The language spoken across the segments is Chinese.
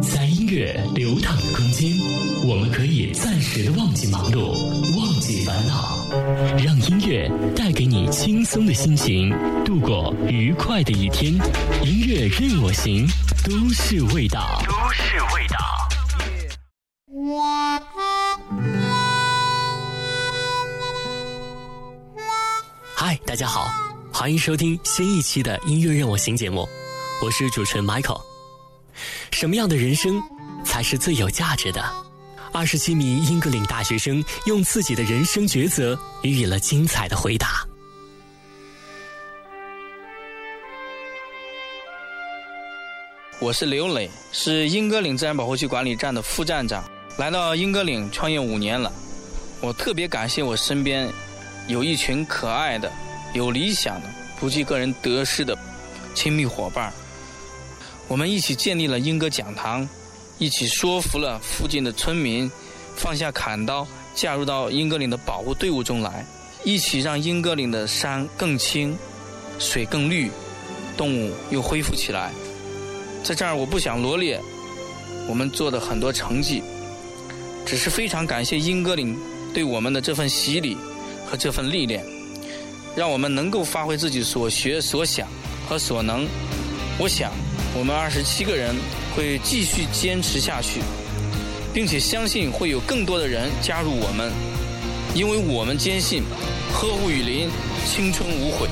在音乐流淌的空间，我们可以暂时的忘记忙碌，忘记烦恼，让音乐带给你轻松的心情，度过愉快的一天。音乐任我行，都市味道。都市味道。嗨，大家好，欢迎收听新一期的音乐任我行节目，我是主持人 Michael。什么样的人生才是最有价值的？二十七名英格岭大学生用自己的人生抉择予以了精彩的回答。我是刘磊，是英格岭自然保护区管理站的副站长。来到英格岭创业五年了，我特别感谢我身边有一群可爱的、有理想的、不计个人得失的亲密伙伴。我们一起建立了英歌讲堂，一起说服了附近的村民放下砍刀，加入到英格岭的保护队伍中来，一起让英格岭的山更青，水更绿，动物又恢复起来。在这儿，我不想罗列我们做的很多成绩，只是非常感谢英格岭对我们的这份洗礼和这份历练，让我们能够发挥自己所学所想和所能。我想。我们二十七个人会继续坚持下去，并且相信会有更多的人加入我们，因为我们坚信，呵护雨林，青春无悔。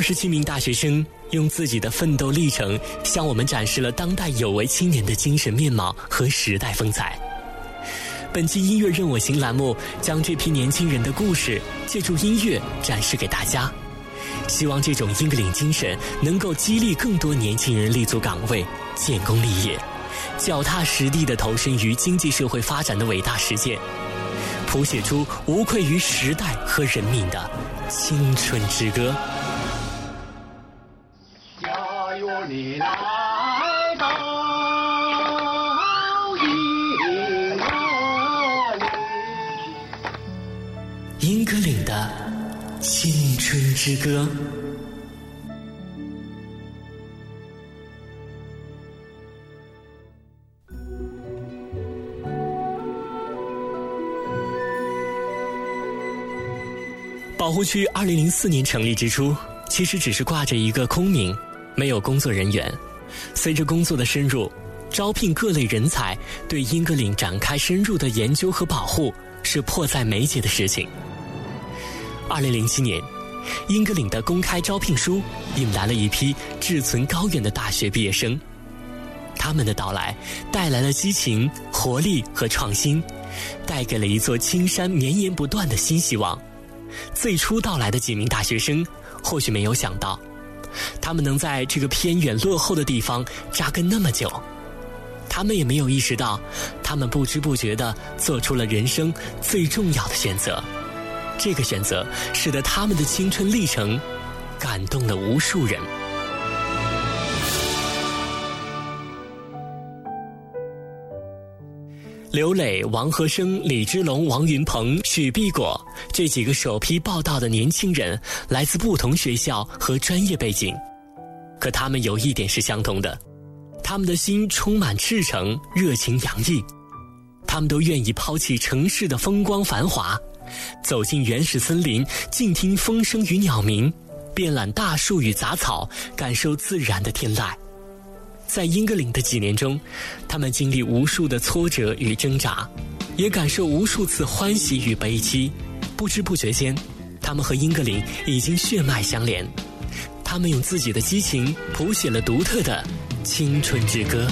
二十七名大学生用自己的奋斗历程，向我们展示了当代有为青年的精神面貌和时代风采。本期音乐任我行栏目将这批年轻人的故事借助音乐展示给大家，希望这种英格岭精神能够激励更多年轻人立足岗位、建功立业，脚踏实地的投身于经济社会发展的伟大实践，谱写出无愧于时代和人民的青春之歌。你来到英格岭的青春之歌。保护区二零零四年成立之初，其实只是挂着一个空名。没有工作人员。随着工作的深入，招聘各类人才，对英格岭展开深入的研究和保护，是迫在眉睫的事情。二零零七年，英格岭的公开招聘书引来了一批志存高远的大学毕业生。他们的到来带来了激情、活力和创新，带给了一座青山绵延不断的新希望。最初到来的几名大学生，或许没有想到，他们能在这个偏远落后的地方扎根那么久。他们也没有意识到，他们不知不觉地做出了人生最重要的选择。这个选择使得他们的青春历程感动了无数人。刘磊、王和生、李之龙、王云鹏、许碧果这几个首批报道的年轻人，来自不同学校和专业背景，可他们有一点是相同的，他们的心充满赤诚、热情洋溢，他们都愿意抛弃城市的风光繁华，走进原始森林，静听风声与鸟鸣，遍览大树与杂草，感受自然的天籁。在英格林的几年中，他们经历无数的挫折与挣扎，也感受无数次欢喜与悲戚。不知不觉间，他们和英格林已经血脉相连。他们用自己的激情谱写了独特的青春之歌。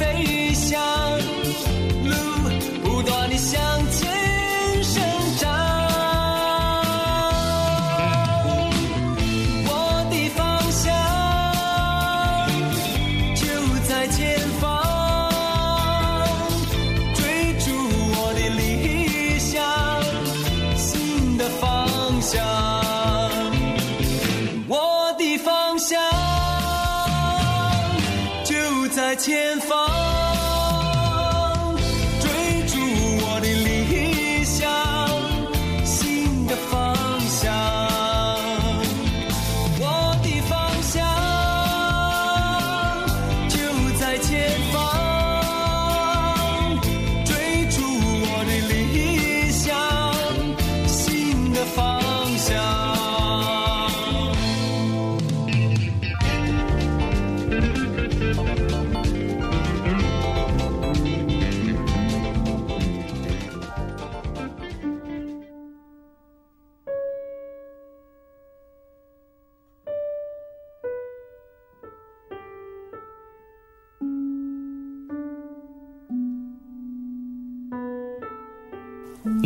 不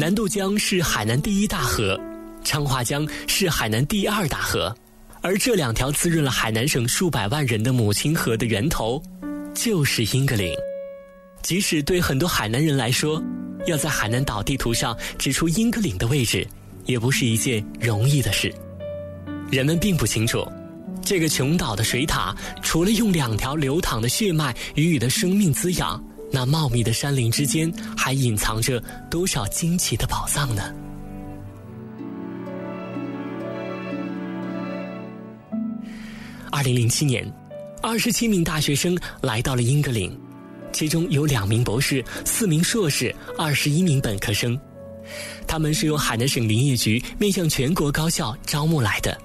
南渡江是海南第一大河，昌化江是海南第二大河，而这两条滋润了海南省数百万人的母亲河的源头，就是英格岭。即使对很多海南人来说，要在海南岛地图上指出英格岭的位置，也不是一件容易的事。人们并不清楚，这个琼岛的水塔，除了用两条流淌的血脉予以的生命滋养，那茂密的山林之间还隐藏着多少惊奇的宝藏呢？二零零七年，二十七名大学生来到了英格岭，其中有两名博士、四名硕士、二十一名本科生。他们是由海南省林业局面向全国高校招募来的。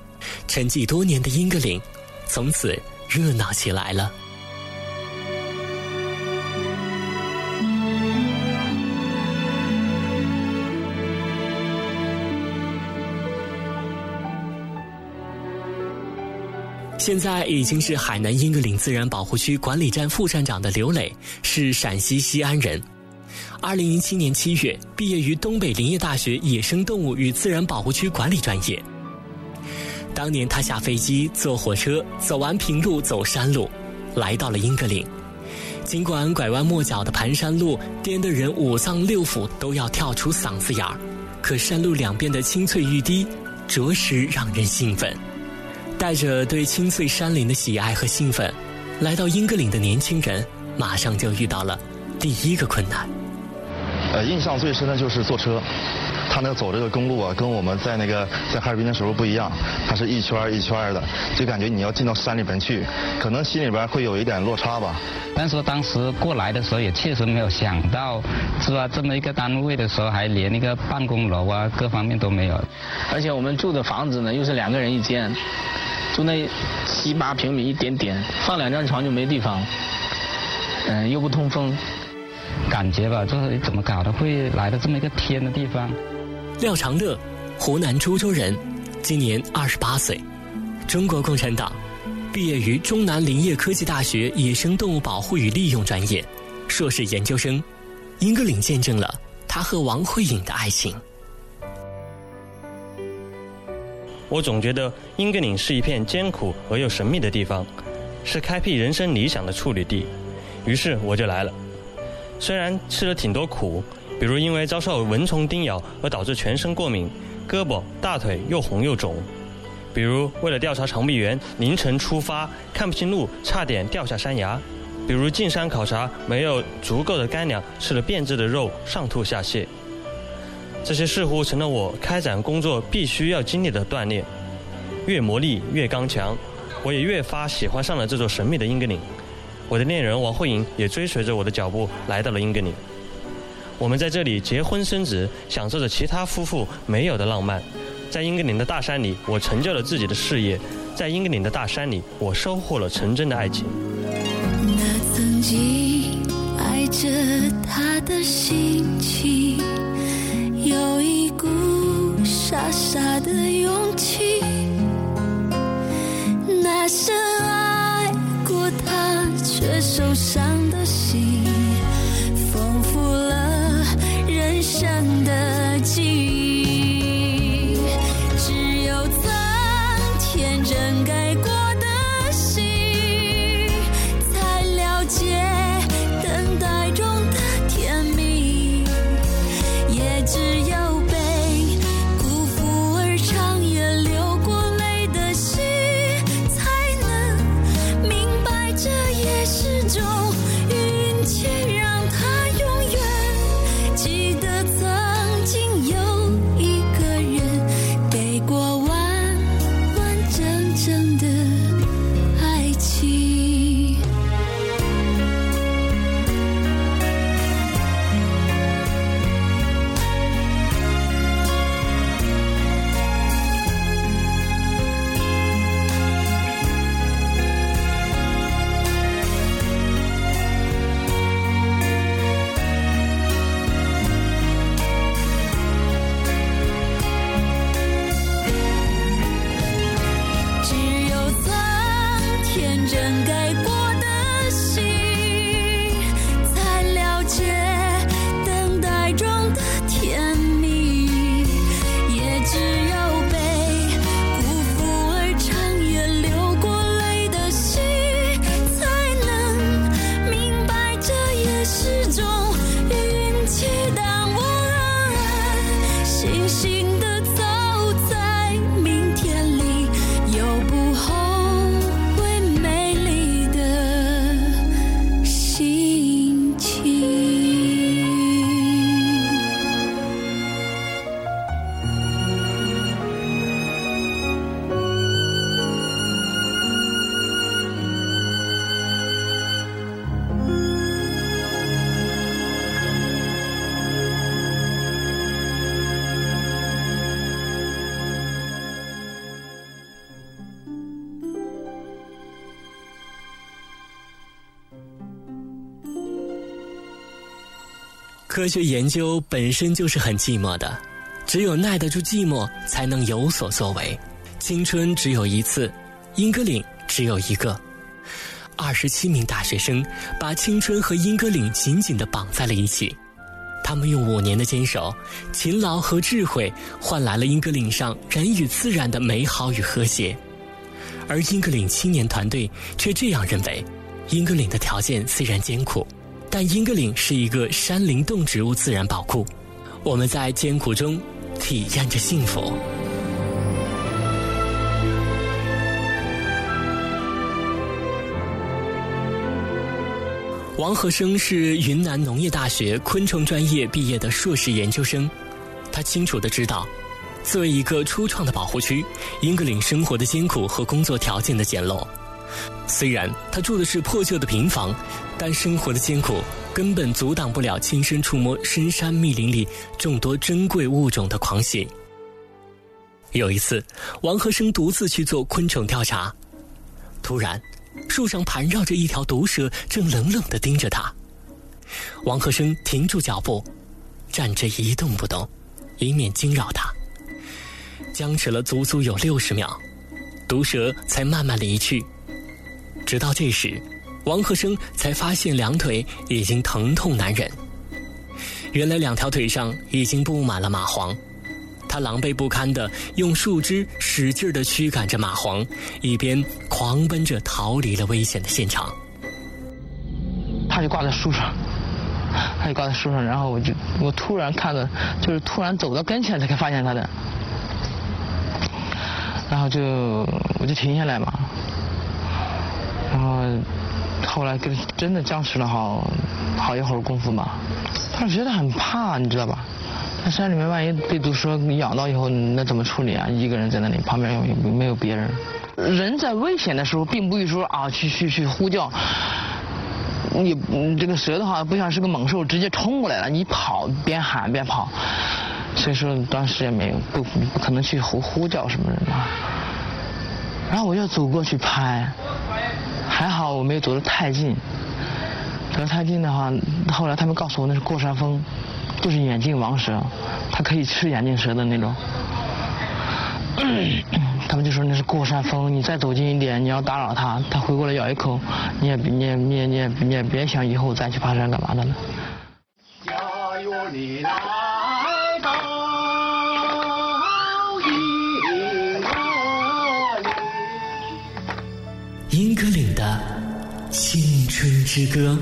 沉寂多年的英格岭，从此热闹起来了。现在已经是海南英格岭自然保护区管理站副站长的刘磊，是陕西西安人。二零零七年七月毕业于东北林业大学野生动物与自然保护区管理专业。当年他下飞机、坐火车，走完平路、走山路，来到了英格岭。尽管拐弯抹角的盘山路颠得人五脏六腑都要跳出嗓子眼儿，可山路两边的青翠欲滴，着实让人兴奋。带着对青翠山林的喜爱和兴奋，来到英格岭的年轻人马上就遇到了第一个困难。呃，印象最深的就是坐车。他那个走这个公路啊，跟我们在那个在哈尔滨的时候不一样，它是一圈一圈的，就感觉你要进到山里边去，可能心里边会有一点落差吧。但是当时过来的时候也确实没有想到，是吧？这么一个单位的时候，还连那个办公楼啊，各方面都没有。而且我们住的房子呢，又是两个人一间，就那七八平米一点点，放两张床就没地方，嗯，又不通风，感觉吧，就是怎么搞的会来到这么一个偏的地方。廖长乐，湖南株洲人，今年二十八岁，中国共产党，毕业于中南林业科技大学野生动物保护与利用专业，硕士研究生。英格岭见证了他和王慧颖的爱情。我总觉得英格岭是一片艰苦而又神秘的地方，是开辟人生理想的处女地，于是我就来了。虽然吃了挺多苦。比如因为遭受蚊虫叮咬而导致全身过敏，胳膊、大腿又红又肿；比如为了调查长臂猿，凌晨出发看不清路，差点掉下山崖；比如进山考察没有足够的干粮，吃了变质的肉，上吐下泻。这些似乎成了我开展工作必须要经历的锻炼。越磨砺越刚强，我也越发喜欢上了这座神秘的英格岭。我的恋人王慧颖也追随着我的脚步来到了英格岭。我们在这里结婚生子，享受着其他夫妇没有的浪漫。在英格林的大山里，我成就了自己的事业；在英格林的大山里，我收获了纯真的爱情。那曾经爱着他的心情，傻傻的勇气。那深爱过他却受伤的心。丰富了人生的记忆，科学研究本身就是很寂寞的，只有耐得住寂寞，才能有所作为。青春只有一次，英格岭只有一个。二十七名大学生把青春和英格岭紧紧地绑在了一起，他们用五年的坚守、勤劳和智慧，换来了英格岭上人与自然的美好与和谐。而英格岭青年团队却这样认为：英格岭的条件虽然艰苦。但英格岭是一个山林动植物自然宝库，我们在艰苦中体验着幸福。王和生是云南农业大学昆虫专业毕业的硕士研究生，他清楚的知道，作为一个初创的保护区，英格岭生活的艰苦和工作条件的简陋。虽然他住的是破旧的平房，但生活的艰苦根本阻挡不了亲身触摸深山密林里众多珍贵物种的狂喜。有一次，王和生独自去做昆虫调查，突然。树上盘绕着一条毒蛇，正冷冷地盯着他。王和生停住脚步，站着一动不动，以免惊扰他。僵持了足足有六十秒，毒蛇才慢慢离去。直到这时，王和生才发现两腿已经疼痛难忍。原来两条腿上已经布满了蚂蟥。他狼狈不堪地用树枝使劲地驱赶着蚂蟥，一边狂奔着逃离了危险的现场。他就挂在树上，他就挂在树上，然后我就我突然看到，就是突然走到跟前才发现他的，然后就我就停下来嘛，然后后来跟真的僵持了好好一会儿功夫嘛，他觉得很怕，你知道吧？那山里面万一被毒蛇咬到以后，那怎么处理啊？一个人在那里，旁边又没有别人。人在危险的时候，并不会说啊去去去呼叫。你这个蛇的话，不像是个猛兽，直接冲过来了，你跑边喊边跑。所以说当时也没有不不可能去呼呼叫什么人嘛。然后我就走过去拍，好我没有走得太近。走得太近的话，后来他们告诉我那是过山峰。就是眼镜王蛇，它可以吃眼镜蛇的那种。他们就说那是过山峰，你再走近一点，你要打扰它，它回过来咬一口，你也你也你也你也你也别想以后再去爬山干嘛的了。加油你来到英格岭的青春之歌。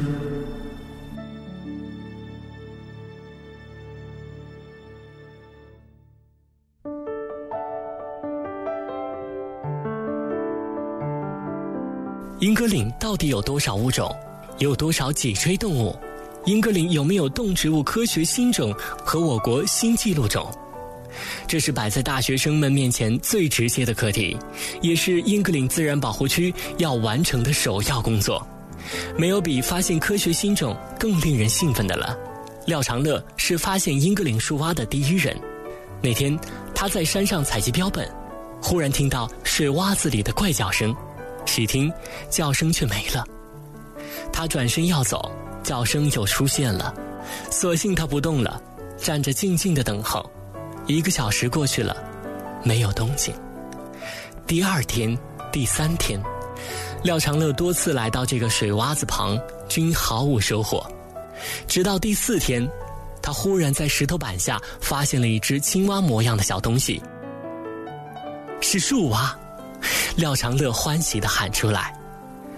英格岭到底有多少物种？有多少脊椎动物？英格岭有没有动植物科学新种和我国新纪录种？这是摆在大学生们面前最直接的课题，也是英格岭自然保护区要完成的首要工作。没有比发现科学新种更令人兴奋的了。廖长乐是发现英格岭树蛙的第一人。那天他在山上采集标本，忽然听到水洼子里的怪叫声。细听，叫声却没了。他转身要走，叫声又出现了。索性他不动了，站着静静的等候。一个小时过去了，没有动静。第二天、第三天，廖长乐多次来到这个水洼子旁，均毫无收获。直到第四天，他忽然在石头板下发现了一只青蛙模样的小东西，是树蛙。廖长乐欢喜地喊出来，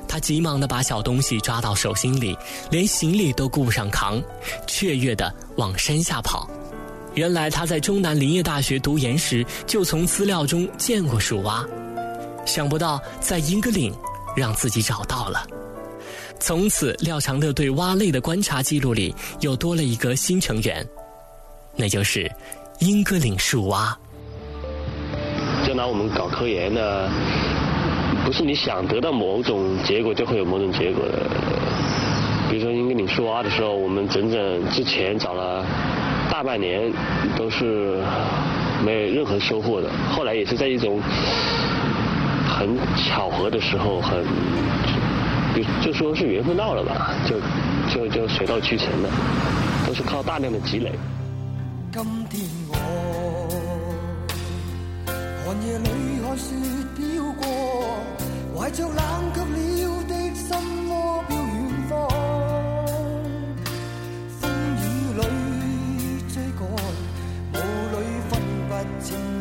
他急忙地把小东西抓到手心里，连行李都顾不上扛，雀跃地往山下跑。原来他在中南林业大学读研时就从资料中见过树蛙，想不到在英格岭让自己找到了。从此，廖长乐对蛙类的观察记录里又多了一个新成员，那就是英格岭树蛙。就拿我们搞科研的。不是你想得到某种结果就会有某种结果的。比如说英格岭树蛙的时候，我们整整之前找了大半年，都是没有任何收获的。后来也是在一种很巧合的时候，很就就说是缘分到了吧，就就就水到渠成的，都是靠大量的积累。今天我寒夜里看雪飘过。怀着冷却了的心不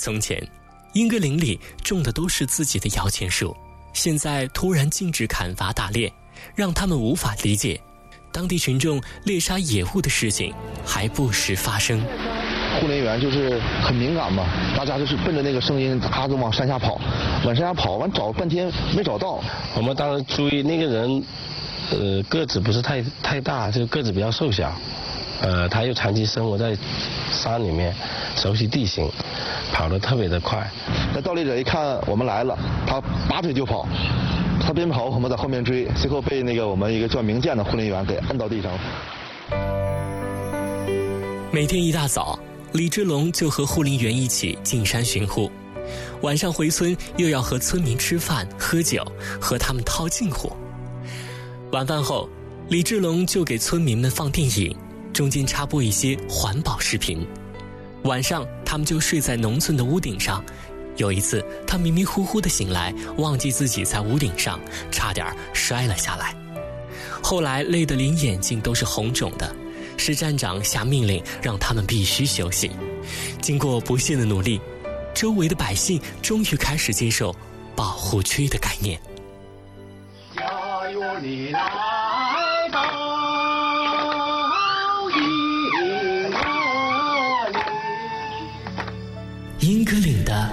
从前，英格林里种的都是自己的摇钱树，现在突然禁止砍伐打猎，让他们无法理解。当地群众猎杀野物的事情还不时发生。护林员就是很敏感嘛，大家就是奔着那个声音，咔就往山下跑，往山下跑，完找半天没找到。我们当时注意那个人，呃，个子不是太太大，就个子比较瘦小，呃，他又长期生活在山里面，熟悉地形，跑得特别的快。那盗猎者一看我们来了，他拔腿就跑，他边跑我们在后面追，最后被那个我们一个叫明建的护林员给摁到地上。每天一大早，李志龙就和护林员一起进山巡护，晚上回村又要和村民吃饭喝酒，和他们套近乎。晚饭后，李志龙就给村民们放电影，中间插播一些环保视频。晚上，他们就睡在农村的屋顶上。有一次，他迷迷糊糊的醒来，忘记自己在屋顶上，差点摔了下来。后来累得连眼睛都是红肿的。是站长下命令让他们必须休息。经过不懈的努力，周围的百姓终于开始接受保护区的概念。加油你来到英格岭的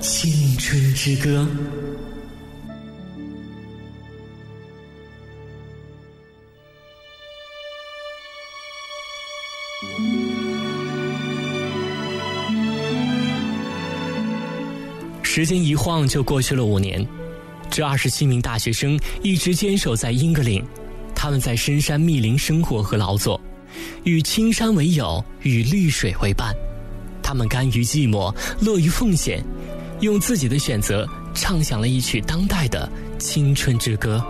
青春之歌。时间一晃就过去了五年，这二十七名大学生一直坚守在英格岭，他们在深山密林生活和劳作，与青山为友，与绿水为伴，他们甘于寂寞，乐于奉献，用自己的选择唱响了一曲当代的青春之歌。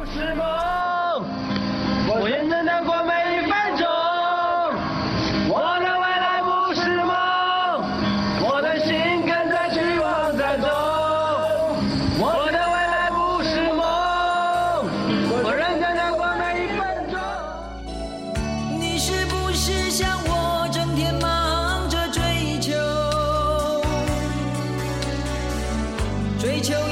求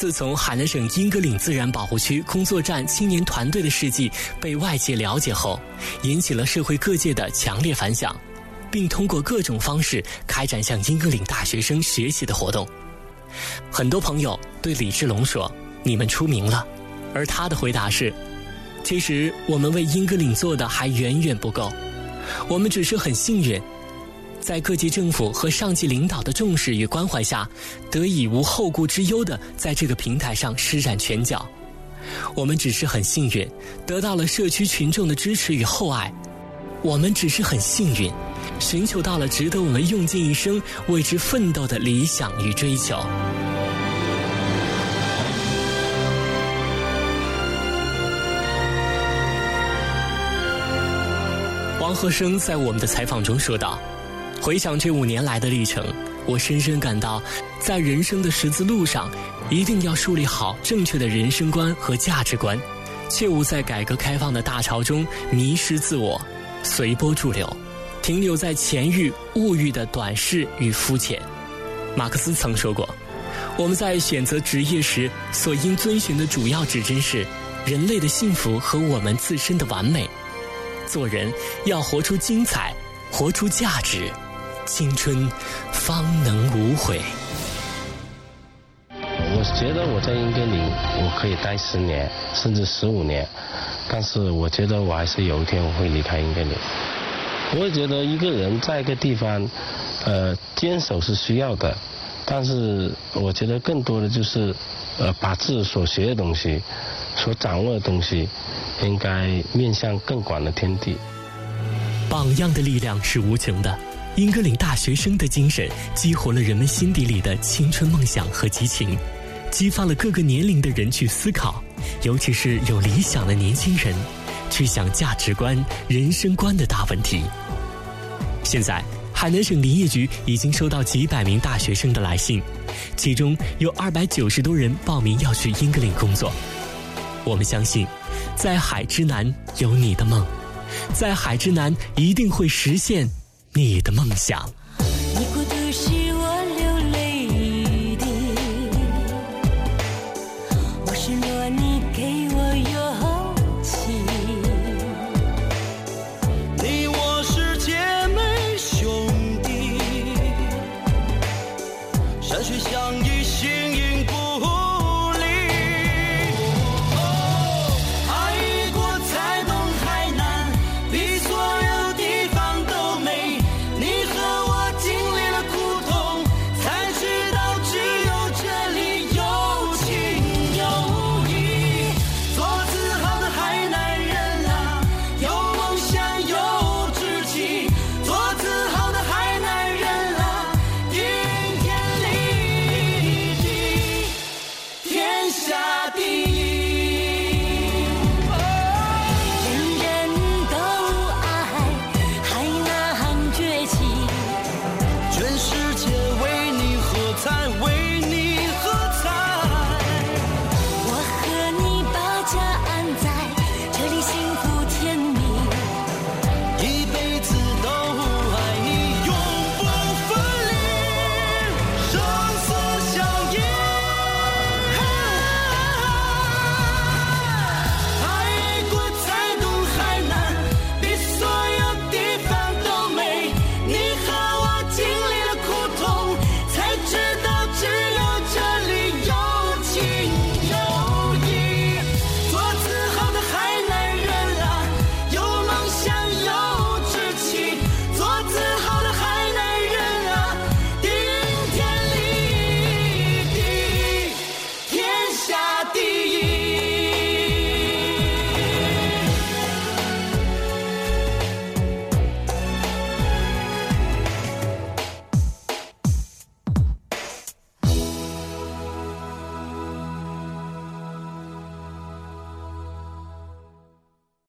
自从海南省英格岭自然保护区工作站青年团队的事迹被外界了解后，引起了社会各界的强烈反响，并通过各种方式开展向英格岭大学生学习的活动。很多朋友对李志龙说：“你们出名了。”而他的回答是：“其实我们为英格岭做的还远远不够。我们只是很幸运，在各级政府和上级领导的重视与关怀下，得以无后顾之忧的在这个平台上施展拳脚。我们只是很幸运，得到了社区群众的支持与厚爱。我们只是很幸运，寻求到了值得我们用尽一生为之奋斗的理想与追求。王和生在我们的采访中说道：“回想这五年来的历程，我深深感到，在人生的十字路上，一定要树立好正确的人生观和价值观，切勿在改革开放的大潮中迷失自我。”随波逐流，停留在钱欲、物欲的短视与肤浅。马克思曾说过：“我们在选择职业时，所应遵循的主要指针是人类的幸福和我们自身的完美。做人要活出精彩，活出价值，青春方能无悔。”我觉得我在英格林，我可以待十年，甚至十五年。但是我觉得我还是有一天我会离开英格林。我也觉得一个人在一个地方，呃，坚守是需要的，但是我觉得更多的就是，呃，把自己所学的东西、所掌握的东西，应该面向更广的天地。榜样的力量是无穷的，英格岭大学生的精神激活了人们心底里的青春梦想和激情，激发了各个年龄的人去思考。尤其是有理想的年轻人，去想价值观、人生观的大问题。现在，海南省林业局已经收到几百名大学生的来信，其中有二百九十多人报名要去英格岭工作。我们相信，在海之南有你的梦，在海之南一定会实现你的梦想。